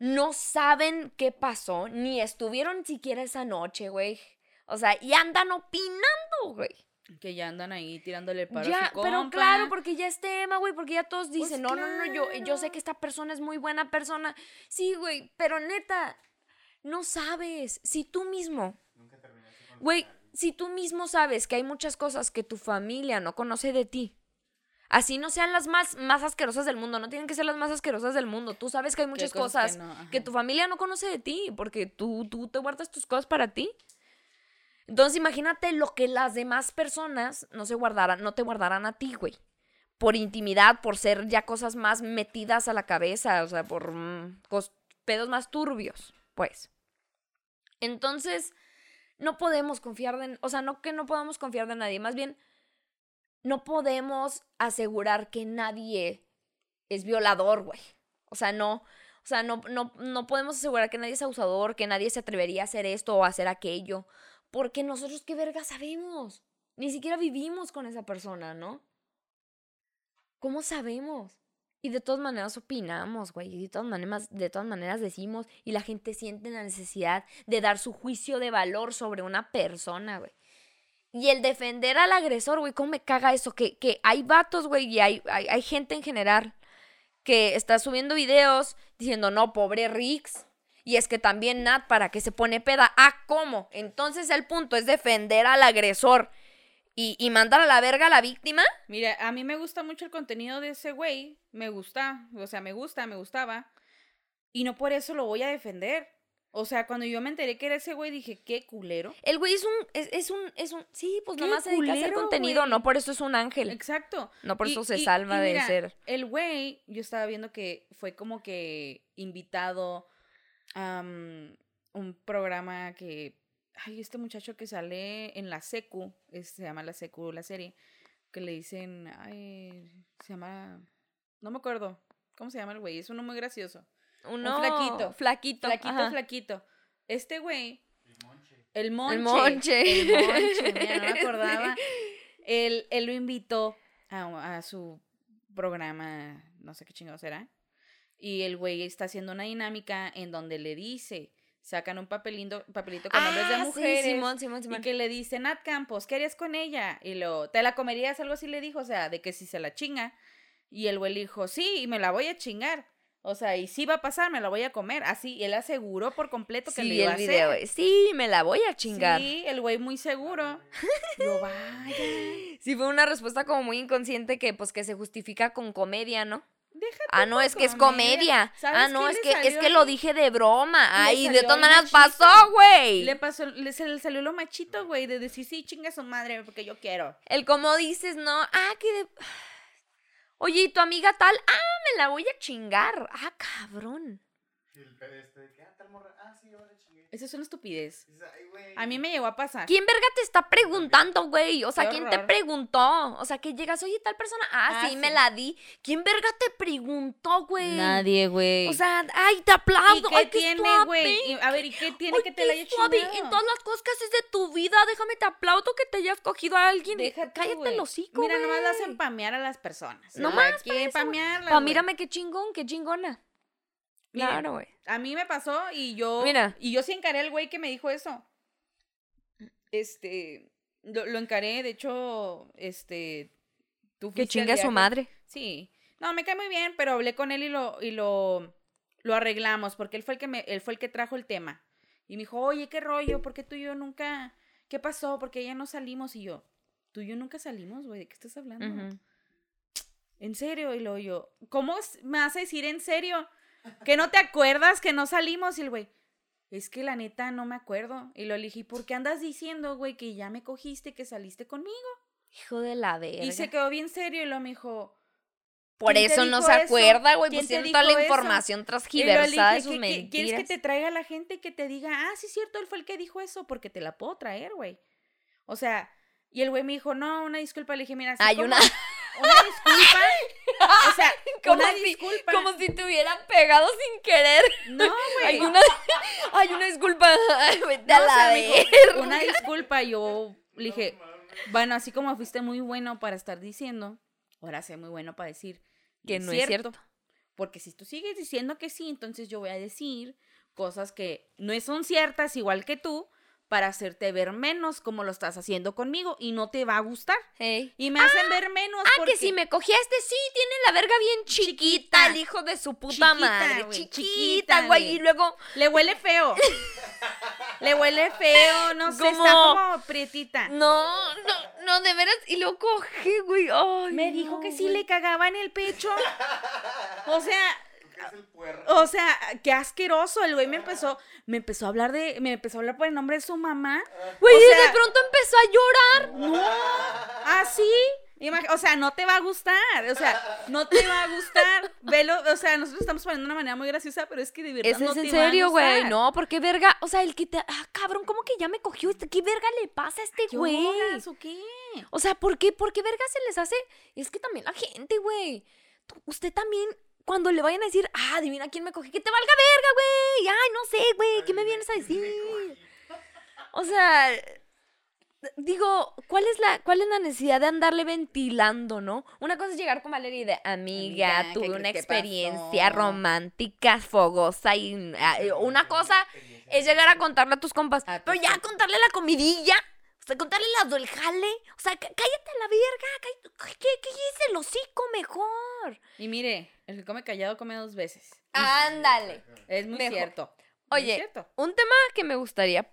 no saben qué pasó, ni estuvieron siquiera esa noche, güey. O sea, y andan opinando, güey. Que ya andan ahí tirándole el paro a su pero claro, porque ya es tema, güey, porque ya todos Pues dicen, no, no, no, yo, yo sé que esta persona es muy buena persona. Sí, güey, pero neta, no sabes. Si tú mismo, Nunca terminaste con güey, si tú mismo sabes que hay muchas cosas que tu familia no conoce de ti, así no sean las más, más asquerosas del mundo, no tienen que ser las más asquerosas del mundo. Tú sabes que hay muchas cosas, que no, que ajá. tu familia no conoce de ti, porque tú, tú te guardas tus cosas para ti. Entonces imagínate lo que las demás personas no se guardarán, no te guardarán a ti, güey. Por intimidad, por ser ya cosas más metidas a la cabeza, o sea, por mm, pedos más turbios, pues. Entonces, no podemos confiar de, o sea, no que no podamos confiar de nadie, más bien no podemos asegurar que nadie es violador, güey. O sea, no, o sea, no, no, no podemos asegurar que nadie es abusador, que nadie se atrevería a hacer esto o a hacer aquello. Porque nosotros qué verga sabemos. Ni siquiera vivimos con esa persona, ¿no? ¿Cómo sabemos? Y de todas maneras opinamos, güey. Y de todas maneras, de todas maneras decimos. Y la gente siente la necesidad de dar su juicio de valor sobre una persona, güey. Y el defender al agresor, güey, ¿cómo me caga eso? Que, que hay vatos, güey, y hay, hay, hay gente en general que está subiendo videos diciendo, no, pobre Rix. Y es que también Nat, ¿para qué se pone peda? Ah, ¿cómo? Entonces el punto es defender al agresor y, y mandar a la verga a la víctima. Mira, a mí me gusta mucho el contenido de ese güey. Me gusta, o sea, me gusta, me gustaba. Y no por eso lo voy a defender. O sea, cuando yo me enteré que era ese güey, dije, qué culero. El güey es un, es, es un, es un, sí, pues nomás se dedica a hacer culero, contenido, güey. no por eso es un ángel. Exacto. No por Y- eso se y- salva y de ser. El güey, yo estaba viendo que fue como que invitado a un programa que. Ay, este muchacho que sale en la secu, es- se llama la secu la serie, que le dicen. Ay, se llama. No me acuerdo. ¿Cómo se llama el güey? Es uno muy gracioso. Uno flaquito. Flaquito. Flaquito, ajá. flaquito. Este güey, el monche. el monche. El monche, mira, no me acordaba. Él, él lo invitó a, a su programa, no sé qué chingados será. Y el güey está haciendo una dinámica en donde le dice, sacan un papelito, papelito con nombres de Ah, sí, mujeres. Simón, Simón, Y Simón. que le dice, Nat Campos, ¿qué harías con ella? Y lo, ¿te la comerías? Algo así le dijo, o sea, de que si se la chinga. Y el güey le dijo, sí, y me la voy a chingar. O sea, y sí va a pasar, me la voy a comer. Así, y él aseguró por completo que Sí, le iba el a video. hacer. eh. Sí, me la voy a chingar. Sí, el güey muy seguro. Yo, vaya. Sí, fue una respuesta como muy inconsciente que pues que se justifica con comedia, ¿no? Déjate Ah, no, es que es comedia. comedia. ¿Sabes Ah, no, es que es que lo dije de broma. Ay, de todas maneras machito. pasó, güey. Le pasó, le, se le salió lo machito, güey, de decir, sí, chinga su madre, porque yo quiero. El como dices, no, ah, que de... Oye, ¿y tu amiga tal? Ah, me la voy a chingar. Ah, cabrón. El este de que, ah, tal morra. Ah, sí, Esa es una estupidez. Dices, ay, güey. A mí me llegó a pasar. ¿Quién verga te está preguntando, güey? O sea, Qué ¿quién te preguntó? O sea, que llegas, oye, tal persona. Ah, Ah, sí, me sí. la di. ¿Quién verga te preguntó, güey? Nadie, güey. O sea, ay, te ¿y aplaudo. qué ay, qué tiene, güey? Y, A ver, ¿y qué tiene Ay, que te la haya chingado? En todas las cosas que haces de tu vida, déjame te aplaudo que te hayas cogido a alguien. Déjate, Cállate güey. el hocico, Mira, nomás güey. hacen pamear a las personas. Nomás ¿Quién eso, güey. pamearlas, Pa, mírame qué chingón, qué chingona. Claro, güey. A mí me pasó y yo. Mira. Y yo sí encaré al güey que me dijo eso. Este. Lo, lo encaré, de hecho, este. Tú Que chingue a su madre. Sí. No, me cae muy bien, pero hablé con él y lo, y lo, lo arreglamos, porque él fue el que me, él fue el que trajo el tema. Y me dijo, oye, qué rollo, ¿por qué tú y yo nunca, qué pasó? Porque ya no salimos y yo, tú y yo nunca salimos, güey, ¿de qué estás hablando? ¿En serio? Y luego yo, ¿cómo me vas a decir en serio? ¿Que no te acuerdas que no salimos? Y el güey, es que la neta no me acuerdo. Y lo elegí, ¿por qué andas diciendo, güey, que ya me cogiste, que saliste conmigo? Hijo de la verga. Y se quedó bien serio y lo me dijo, Por ¿quién te eso no se eso? acuerda, güey. ¿Quién te Pusieron toda la eso? información transgiversada de sus "¿Qué- qué- mentiras. ¿Quieres que te traiga la gente que te diga, ah, sí es cierto, él fue el que dijo eso? Porque te la puedo traer, güey. O sea, y el güey me dijo, no, una disculpa. Le dije, mira, así Hay como- una- Una disculpa. O sea, Como una si- disculpa. Como si te hubieran pegado sin querer. No, güey. Hay una, hay una disculpa. Ay, Vete a No, o la sea, dijo, una disculpa. Yo le dije, bueno, así como fuiste muy bueno para estar diciendo, ahora sé muy bueno para decir Que no es cierto. Porque si tú sigues diciendo que sí, entonces yo voy a decir cosas que no son ciertas, igual que tú, para hacerte ver menos como lo estás haciendo conmigo y no te va a gustar. Hey. Y me hacen ver menos. Ah, porque... que si me cogía este, sí, tiene la verga bien chiquita, Chiquita. el hijo de su puta Chiquita, madre. chiquita, güey. Y luego, Le huele feo. Le huele feo, no sé, está Como- prietita. no, no, no, de veras. Y lo coge, güey. Me dijo no, que sí le cagaba en el pecho. O sea, O sea, qué asqueroso. El güey me empezó, me empezó a hablar de, me empezó a hablar por el nombre de su mamá. Güey, o y de sea- pronto empezó a llorar. No, así. Imag- O sea, no te va a gustar. O sea, no te va a gustar. Velo, o sea, nosotros estamos poniendo de una manera muy graciosa, pero es que de verdad Ese no es en te va a serio, güey. No, porque verga. O sea, el que te. Ah, cabrón, ¿cómo que ya me cogió este? ¿Qué verga le pasa a este güey? ¿Lloras o qué? O sea, ¿por qué? ¿Por qué verga se les hace? Es que también la gente, güey. Usted también, cuando le vayan a decir, ah, adivina quién me coge, que te valga verga, güey. Ay, no sé, güey, ¿qué me vienes a decir? O sea, digo, ¿cuál es la, cuál es la necesidad de andarle ventilando, no? Una cosa es llegar con Valeria y de amiga, Amiga, ¿qué tuve una experiencia pasó?" romántica, fogosa y ah, una cosa es llegar a contarle a tus compas, A pero ya contarle la comidilla, o sea, contarle las del jale, o sea, cá- cállate a la verga, cállate, ¿qué, qué es el hocico mejor? Y mire, el que come callado come dos veces. Ándale. Es muy Mejor. cierto. muy Oye, cierto. un tema que me gustaría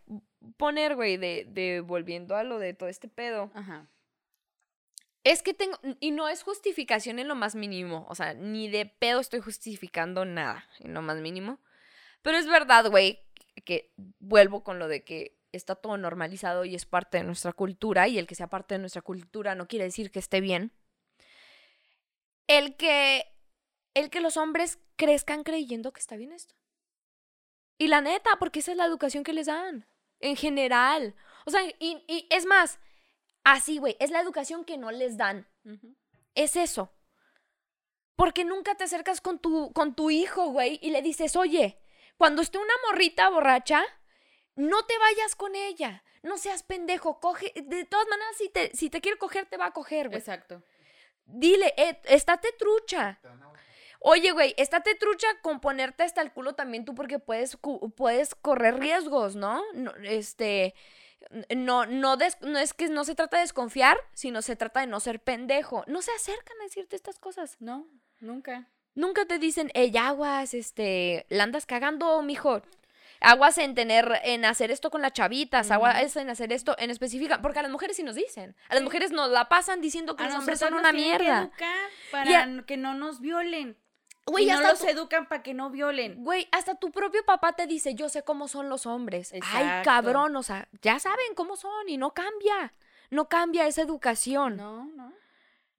poner, güey, de, de volviendo a lo de todo este pedo, Ajá. es que tengo, y no es justificación en lo más mínimo, o sea, ni de pedo estoy justificando nada en lo más mínimo, pero es verdad, güey, que vuelvo con lo de que está todo normalizado y es parte de nuestra cultura, y el que sea parte de nuestra cultura no quiere decir que esté bien. El que, el que los hombres crezcan creyendo que está bien esto. Y la neta, porque esa es la educación que les dan, en general. O sea, y, y es más, así, güey, es la educación que no les dan. Es eso. Porque nunca te acercas con tu, con tu hijo, güey, y le dices, oye, cuando esté una morrita borracha, no te vayas con ella. No seas pendejo, coge. De todas maneras, si te, si te quiere coger, te va a coger, güey. Exacto. Dile, eh, estate trucha. Oye, güey, estate trucha con ponerte hasta el culo también tú porque puedes, puedes correr riesgos, ¿no? no este, no, no, des- no es que no se trata de desconfiar, sino se trata de no ser pendejo. No se acercan a decirte estas cosas. No, nunca. Nunca te dicen, ey, aguas, este, la andas cagando, mijo. Aguas en tener, en hacer esto con las chavitas, aguas en hacer esto en específica, porque a las mujeres sí nos dicen. A las mujeres nos la pasan diciendo que A los hombres son una que mierda. Y para a- que no nos violen. Güey, y no los tu- educan para que no violen. Güey, hasta tu propio papá te dice, yo sé cómo son los hombres. Ay, Exacto. cabrón, o sea, ya saben cómo son y no cambia. No cambia esa educación. No, no.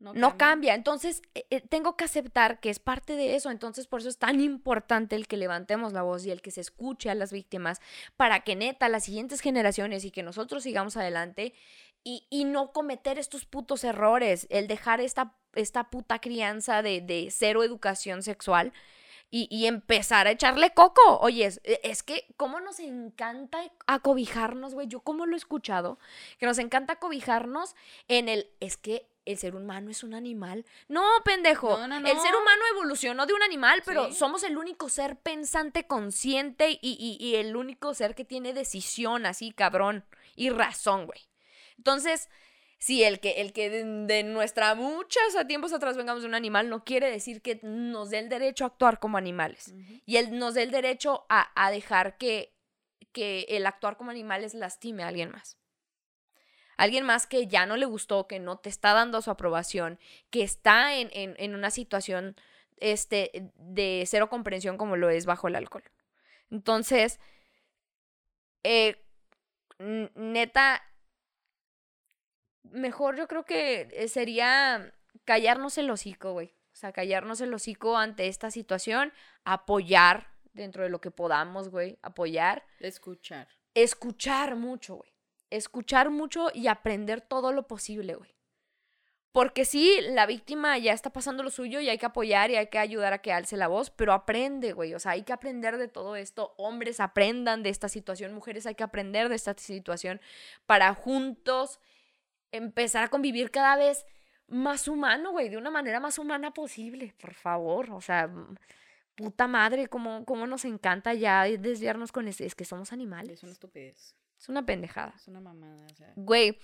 No, No cambia. Entonces, eh, eh, tengo que aceptar que es parte de eso. Entonces, por eso es tan importante el que levantemos la voz y el que se escuche a las víctimas para que neta las siguientes generaciones y que nosotros sigamos adelante y, y no cometer estos putos errores, el dejar esta, esta puta crianza de, de cero educación sexual. Y, y empezar a echarle coco. Oye, es, e, es que, ¿cómo nos encanta acobijarnos, güey? Yo, ¿cómo lo he escuchado? Que nos encanta acobijarnos en el, es que el ser humano es un animal. No, pendejo. No, no, El ser no. humano evolucionó de un animal, pero Sí. somos el único ser pensante, consciente y, y- y el único ser que tiene decisión así, cabrón. Y razón, güey. Entonces, si el que, el que de, de nuestra muchas a tiempos atrás vengamos de un animal no quiere decir que nos dé el derecho a actuar como animales. Y él nos dé el derecho a, a dejar que, que el actuar como animales lastime a alguien más. Alguien más que ya no le gustó, que no te está dando su aprobación, que está en, en- en una situación este, de cero comprensión como lo es bajo el alcohol. Entonces, eh, neta, mejor yo creo que eh, sería callarnos el hocico, güey. O sea, callarnos el hocico ante esta situación, apoyar dentro de lo que podamos, güey, apoyar, Escuchar. escuchar mucho, güey. Escuchar mucho y aprender todo lo posible, güey. Porque sí, la víctima ya está pasando lo suyo y hay que apoyar y hay que ayudar a que alce la voz, pero aprende, güey. O sea, hay que aprender de todo esto. Hombres aprendan de esta situación, mujeres hay que aprender de esta situación para juntos empezar a convivir cada vez más humano, güey, de una manera más humana posible, por favor. O sea, mm, puta madre, cómo, cómo nos encanta ya desviarnos con eso. Es que somos animales. Es una estupidez. Es una pendejada. Es una mamada. O sea. Güey,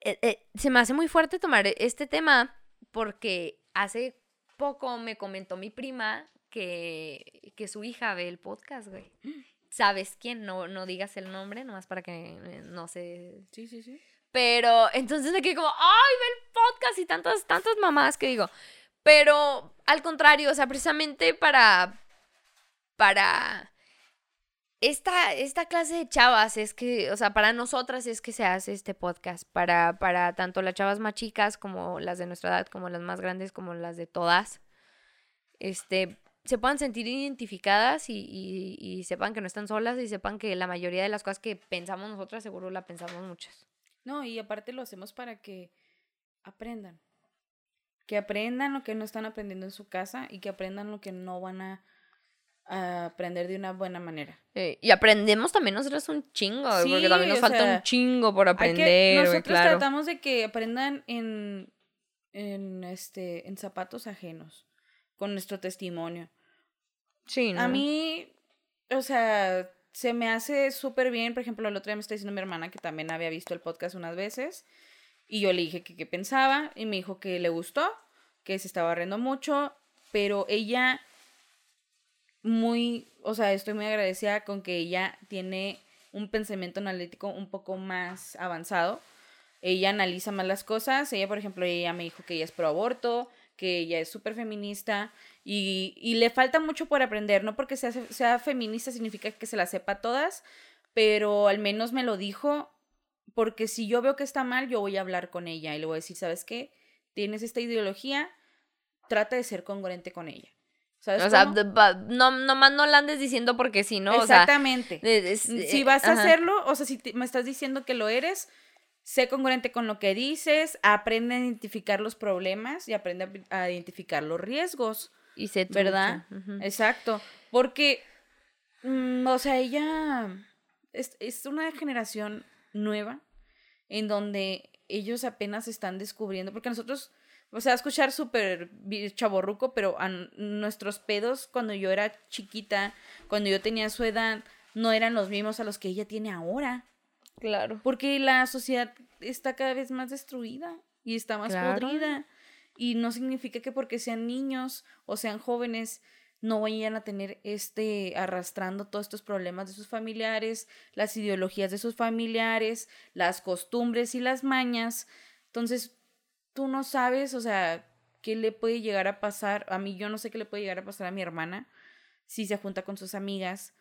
eh, eh, se me hace muy fuerte tomar e- este tema porque hace poco me comentó mi prima que, que su hija ve el podcast, güey. ¿Sabes quién? No, no digas el nombre, nomás para que eh, no se... Sí, sí, sí. Pero entonces me quedé como, ¡ay, ve el podcast! Y tantas, tantas mamás que digo. Pero al contrario, o sea, precisamente para... Para esta, esta clase de chavas es que, o sea, para nosotras es que se hace este podcast, para, para tanto las chavas más chicas como las de nuestra edad, como las más grandes, como las de todas, este, se puedan sentir identificadas y, y, y sepan que no están solas y sepan que la mayoría de las cosas que pensamos nosotras seguro la pensamos muchas. No, y aparte lo hacemos para que aprendan. Que aprendan lo que no están aprendiendo en su casa y que aprendan lo que no van a, a aprender de una buena manera. Eh, y aprendemos también nosotros un chingo, porque también nos falta sea, un chingo por que- aprender, nosotros claro. tratamos de que aprendan en, en, este, en zapatos ajenos, con nuestro testimonio. Sí, ¿no? A mí, o sea, se me hace súper bien. Por ejemplo, el otro día me está diciendo mi hermana que también había visto el podcast unas veces. Y yo le dije que qué pensaba. Y me dijo que le gustó, que se estaba riendo mucho. Pero ella, muy, o sea, estoy muy agradecida con que ella tiene un pensamiento analítico un poco más avanzado. Ella analiza más las cosas. Ella, por ejemplo, ella me dijo que ella es pro aborto, que ella es súper feminista y, y le falta mucho por aprender. No porque sea, sea feminista significa que se la sepa todas, pero al menos me lo dijo porque si yo veo que está mal, yo voy a hablar con ella y le voy a decir, ¿sabes qué? Tienes esta ideología, trata de ser congruente con ella. ¿Sabes O sea, cómo? va- no, nomás no la andes diciendo porque sí, ¿no? O sea, Exactamente. de- es- si eh, vas a ajá. hacerlo, o sea, si te- me estás diciendo que lo eres, sé congruente con lo que dices, aprende a identificar los problemas y aprende a, identificar los riesgos, Y sé ¿verdad? Exacto. Porque, mm, o sea, ella es, es una generación nueva en donde ellos apenas están descubriendo, porque nosotros, o sea, escuchar súper chaborruco, pero a nuestros pedos cuando yo era chiquita, cuando yo tenía su edad, no eran los mismos a los que ella tiene ahora. Claro. Porque la sociedad está cada vez más destruida y está más Claro. podrida. Y no significa que porque sean niños o sean jóvenes no vayan a tener este arrastrando todos estos problemas de sus familiares, las ideologías de sus familiares, las costumbres y las mañas. Entonces, tú no sabes, o sea, qué le puede llegar a pasar. A mí yo no sé qué le puede llegar a pasar a mi hermana si se junta con sus amigas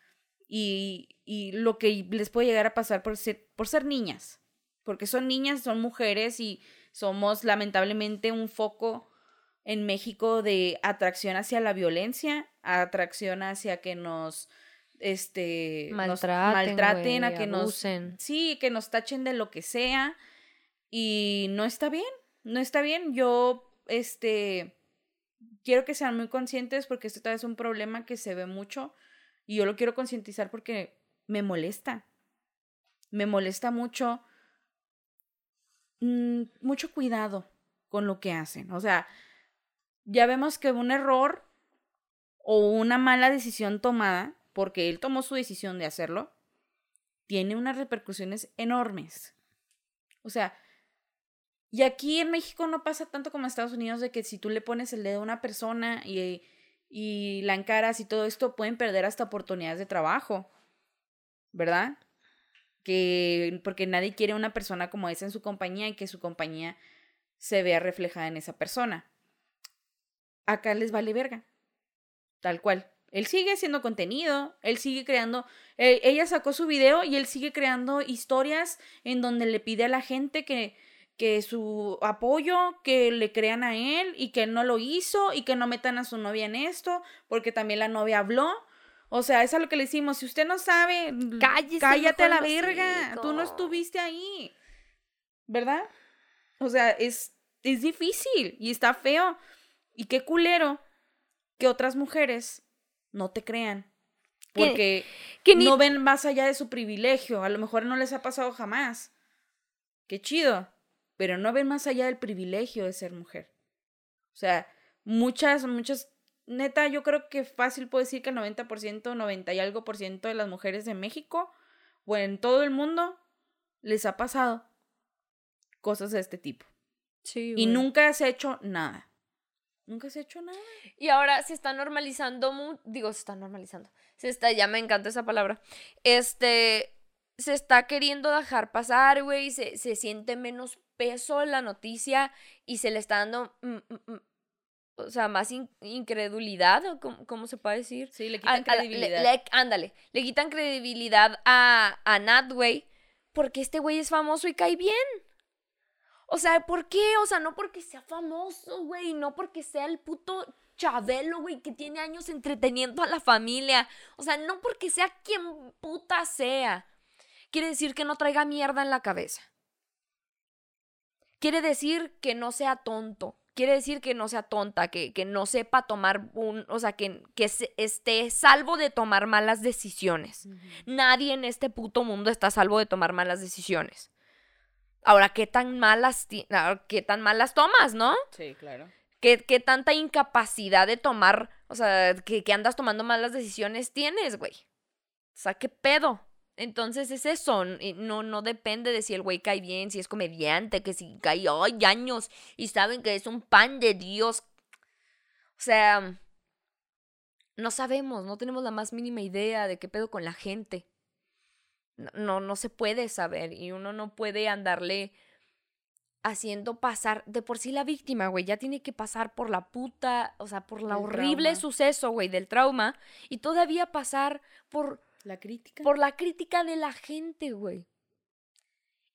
y, y lo que les puede llegar a pasar por ser, por ser niñas. Porque son niñas, son mujeres y somos lamentablemente un foco en México de atracción hacia la violencia, atracción hacia que nos este nos Maltraten, maltraten, a que nos sí, que nos tachen de lo que sea y no está bien, no está bien. Yo este quiero que sean muy conscientes porque esto es un problema que se ve mucho y yo lo quiero concientizar porque me molesta. Me molesta mucho mm, mucho cuidado con lo que hacen. O sea, ya vemos que un error o una mala decisión tomada, porque él tomó su decisión de hacerlo, tiene unas repercusiones enormes. O sea, y aquí en México no pasa tanto como en Estados Unidos de que si tú le pones el dedo a una persona y, y la encaras y todo esto, pueden perder hasta oportunidades de trabajo. ¿Verdad? Que porque nadie quiere una persona como esa en su compañía y que su compañía se vea reflejada en esa persona. Acá les vale verga. Tal cual. Él sigue haciendo contenido, él sigue creando, eh, ella sacó su video y él sigue creando historias en donde le pide a la gente que, que su apoyo, que le crean a él y que él no lo hizo y que no metan a su novia en esto, porque también la novia habló. O sea, eso es lo que le decimos. Si usted no sabe, Cállese, cállate a la verga. Tú no estuviste ahí. ¿Verdad? O sea, es, es difícil y está feo. Y qué culero que otras mujeres no te crean. Que- Porque que ni- no ven más allá de su privilegio. A lo mejor no les ha pasado jamás. Qué chido. Pero no ven más allá del privilegio de ser mujer. O sea, muchas, muchas, neta, yo creo que fácil puedo decir que el 90%, 90 y algo por ciento de las mujeres de México o en todo el mundo les ha pasado cosas de este tipo. Sí, Y nunca se ha hecho nada. Nunca se ha hecho nada. Y ahora se está normalizando, mu- digo, se está normalizando. Se está, ya me encanta esa palabra. Este, se está queriendo dejar pasar, güey, se, se siente menos peso la noticia y se le está dando, mm, mm, mm, o sea, más in- incredulidad, o cómo, cómo se puede decir. Sí, le A- quitan a la- le- credibilidad. le- ándale, le quitan credibilidad a, a Nat, güey, porque este güey es famoso y cae bien. O sea, ¿por qué? O sea, no porque sea famoso, güey, no porque sea el puto Chabelo, güey, que tiene años entreteniendo a la familia. O sea, no porque sea quien puta sea. Quiere decir que no traiga mierda en la cabeza. Quiere decir que no sea tonto. Quiere decir que no sea tonta, que, que no sepa tomar un. O sea, que, que se- esté salvo de tomar malas decisiones. Nadie en este puto mundo está salvo de tomar malas decisiones. Ahora, ¿qué tan malas, ahora, qué tan malas tomas, no? Sí, claro. ¿Qué, qué tanta incapacidad de tomar, o sea, que, que andas tomando malas decisiones tienes, güey? O sea, ¿qué pedo? Entonces es eso, no, no depende de si el güey cae bien, si es comediante, que si cae ay, años y saben que es un pan de Dios. O sea, no sabemos, no tenemos la más mínima idea de qué pedo con la gente. No, no, no se puede saber y uno no puede andarle haciendo pasar, de por sí la víctima, güey, ya tiene que pasar por la puta, o sea, por la El horrible trauma. suceso, güey, del trauma y todavía pasar por La crítica. por la crítica de la gente, güey.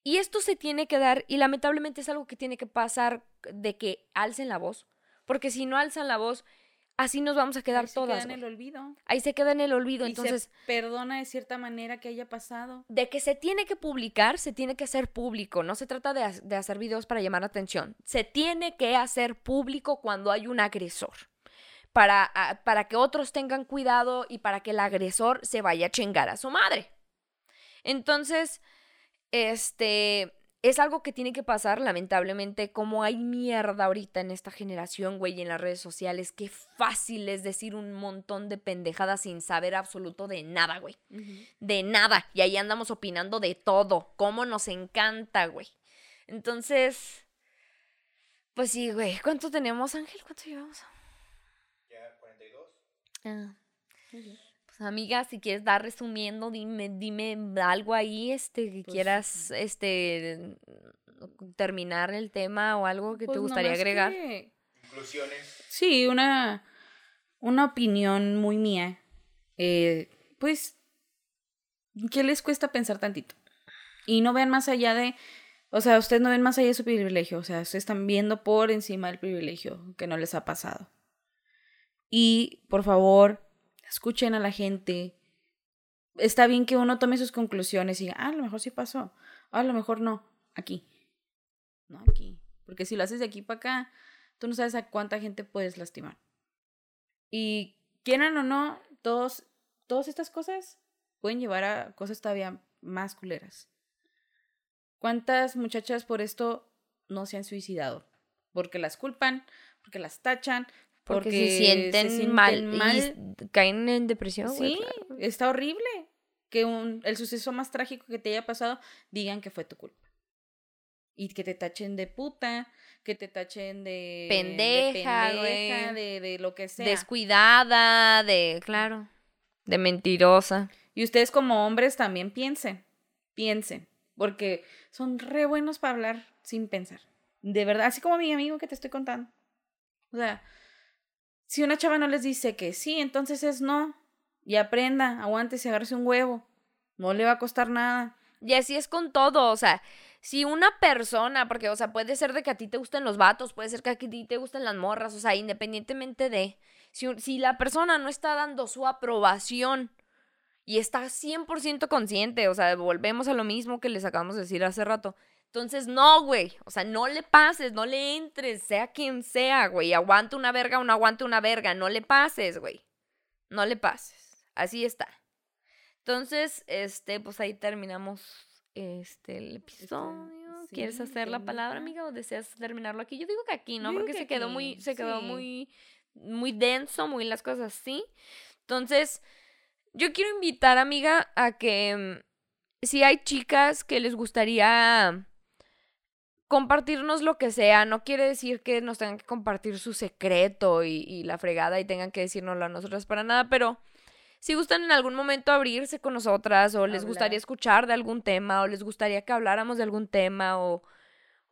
Y esto se tiene que dar, y lamentablemente es algo que tiene que pasar de que alcen la voz, porque si no alzan la voz, así nos vamos a quedar Ahí se queda todas. en el olvido. Ahí se queda en el olvido, Y entonces se perdona de cierta manera que haya pasado. de que se tiene que publicar, se tiene que hacer público. No se trata de, de hacer videos para llamar la atención. Se tiene que hacer público cuando hay un agresor. Para, a- para que otros tengan cuidado y para que el agresor se vaya a chingar a su madre. Entonces, este, es algo que tiene que pasar, lamentablemente, como hay mierda ahorita en esta generación, güey, y en las redes sociales, qué fácil es decir un montón de pendejadas sin saber absoluto de nada, güey de nada. Y ahí andamos opinando de todo. Cómo nos encanta, güey. Entonces, pues sí, güey. ¿Cuánto tenemos, Ángel? ¿Cuánto llevamos? Ya 42. Ah. Pues amiga, si quieres dar resumiendo, dime, dime algo ahí, este, que Pues, quieras, este, terminar el tema o algo que te Pues gustaría agregar. que-. Sí, una, una opinión muy mía. Eh, pues, ¿qué les cuesta pensar tantito? Y no vean más allá de, o sea, ustedes no ven más allá de su privilegio, o sea, ustedes están viendo por encima del privilegio que no les ha pasado. Y, por favor, escuchen a la gente. Está bien que uno tome sus conclusiones y diga, ah, a lo mejor sí pasó, a lo mejor no, aquí. No aquí. Porque si lo haces de aquí para acá, tú no sabes a cuánta gente puedes lastimar. Y quieran o no, todos, todas estas cosas pueden llevar a cosas todavía más culeras. ¿Cuántas muchachas por esto no se han suicidado? Porque las culpan, porque las tachan, Porque, porque, se, sienten mal, y mal. s- caen en depresión. Sí, claro. está horrible que un, el suceso más trágico que te haya pasado digan que fue tu culpa. Y que te tachen de puta, que te tachen de Pendeja, de, pendeja, de, de lo que sea. Descuidada, de, claro, de mentirosa. Y ustedes como hombres también piensen, piensen, porque son re buenos para hablar sin pensar. De verdad, así como mi amigo que te estoy contando. O sea, Si una chava no les dice que sí, entonces es no. Y aprenda, aguántese, agárrese un huevo. No le va a costar nada. Y así es con todo, o sea, si una persona, porque, o sea, puede ser de que a ti te gusten los vatos, puede ser que a ti te gusten las morras, o sea, independientemente de, si, si la persona no está dando su aprobación y está 100% consciente, o sea, volvemos a lo mismo que les acabamos de decir hace rato. Entonces, no, güey, o sea, no le pases, no le entres, sea quien sea, güey, aguante una verga o no aguante una verga, no le pases, güey, no le pases, así está. Entonces, este, pues ahí terminamos este el episodio. sí, ¿Quieres hacer la palabra, amiga, o deseas terminarlo aquí? Yo digo que aquí, ¿no? Digo Porque que se quedó muy, se quedó sí. muy, muy denso, muy las cosas así. Entonces, yo quiero invitar, amiga, a que mm, si hay chicas que les gustaría compartirnos lo que sea, no quiere decir que nos tengan que compartir su secreto y, y la fregada y tengan que decírnoslo a nosotras para nada, pero si gustan en algún momento abrirse con nosotras o les gustaría escuchar de algún tema o les gustaría que habláramos de algún tema o,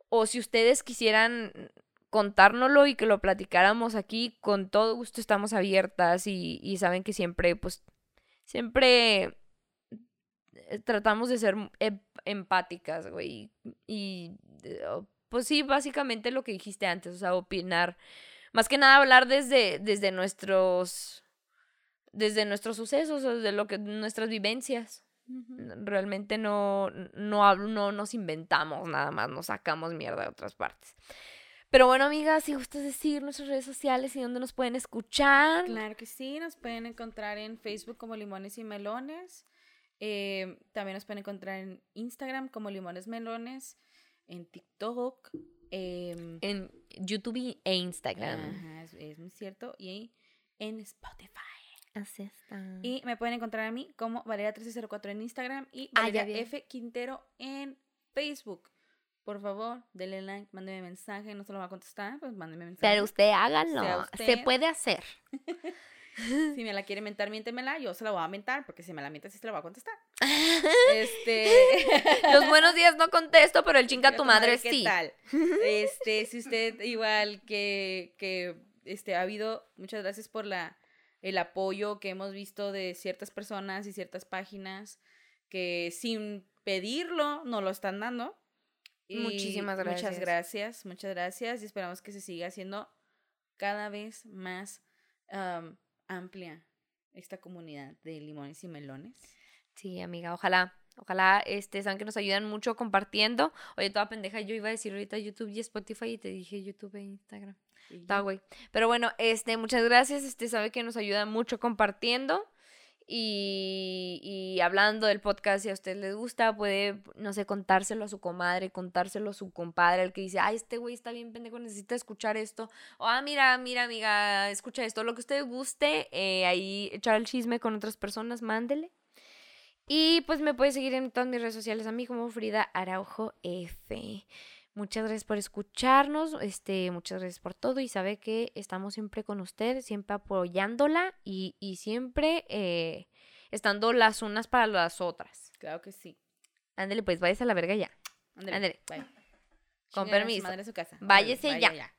o si ustedes quisieran contárnoslo y que lo platicáramos aquí, con todo gusto estamos abiertas y, y saben que siempre, pues, siempre tratamos de ser em- empáticas, güey. Y, eh, pues sí, básicamente lo que dijiste antes, o sea, opinar. Más que nada hablar desde, desde nuestros, desde nuestros sucesos, desde lo que, nuestras vivencias. Realmente no, no, no nos inventamos nada más, nos sacamos mierda de otras partes. Pero bueno, amigas, si gustas decir nuestras redes sociales y dónde nos pueden escuchar. Claro que sí, nos pueden encontrar en Facebook como Limones y Melones. Eh, también nos pueden encontrar en Instagram como Limones Melones, en TikTok. em, En YouTube e Instagram. ajá, es, es muy cierto. Y en Spotify. Así está. Y me pueden encontrar a mí como Valeria1304 en Instagram y Ah, Valeria. F. Quintero en Facebook. Por favor, denle like, mándeme mensaje. No se lo va a contestar, pues mándeme mensaje. Pero usted hágalo. Sea Se usted. puede hacer. Si me la quiere mentar, miéntemela. Yo se la voy a mentar porque si me la miente, sí se la voy a contestar. este. Los buenos días no contesto, pero el chinga tu madre ¿qué sí. tal? Este, si usted igual que, que este, ha habido, muchas gracias por la, el apoyo que hemos visto de ciertas personas y ciertas páginas que sin pedirlo nos lo están dando. Y Muchísimas gracias. Muchas gracias, muchas gracias y esperamos que se siga haciendo cada vez más amplia esta comunidad de limones y melones. Sí, amiga, ojalá. Ojalá, este, saben que nos ayudan mucho compartiendo. Oye, toda pendeja, yo iba a decir ahorita YouTube y Spotify y te dije YouTube e Instagram. Está, güey. Pero bueno, este, muchas gracias. Este, sabe que nos ayuda mucho compartiendo. Y, y hablando del podcast, si a usted les gusta, puede, no sé, contárselo a su comadre, contárselo a su compadre, el que dice, ay, este güey está bien pendejo, necesita escuchar esto. O, ah, mira, mira, amiga, escucha esto. Lo que usted guste, eh, ahí echar el chisme con otras personas, mándele. Y pues me puede seguir en todas mis redes sociales a mí como Frida Araujo F. Muchas gracias por escucharnos, este, muchas gracias por todo y sabe que estamos siempre con usted, siempre apoyándola y, y siempre eh, estando las unas para las otras. Claro que sí. Ándele, pues váyase a la verga ya. Bye. Con su permiso. madre a su casa. Váyase ya.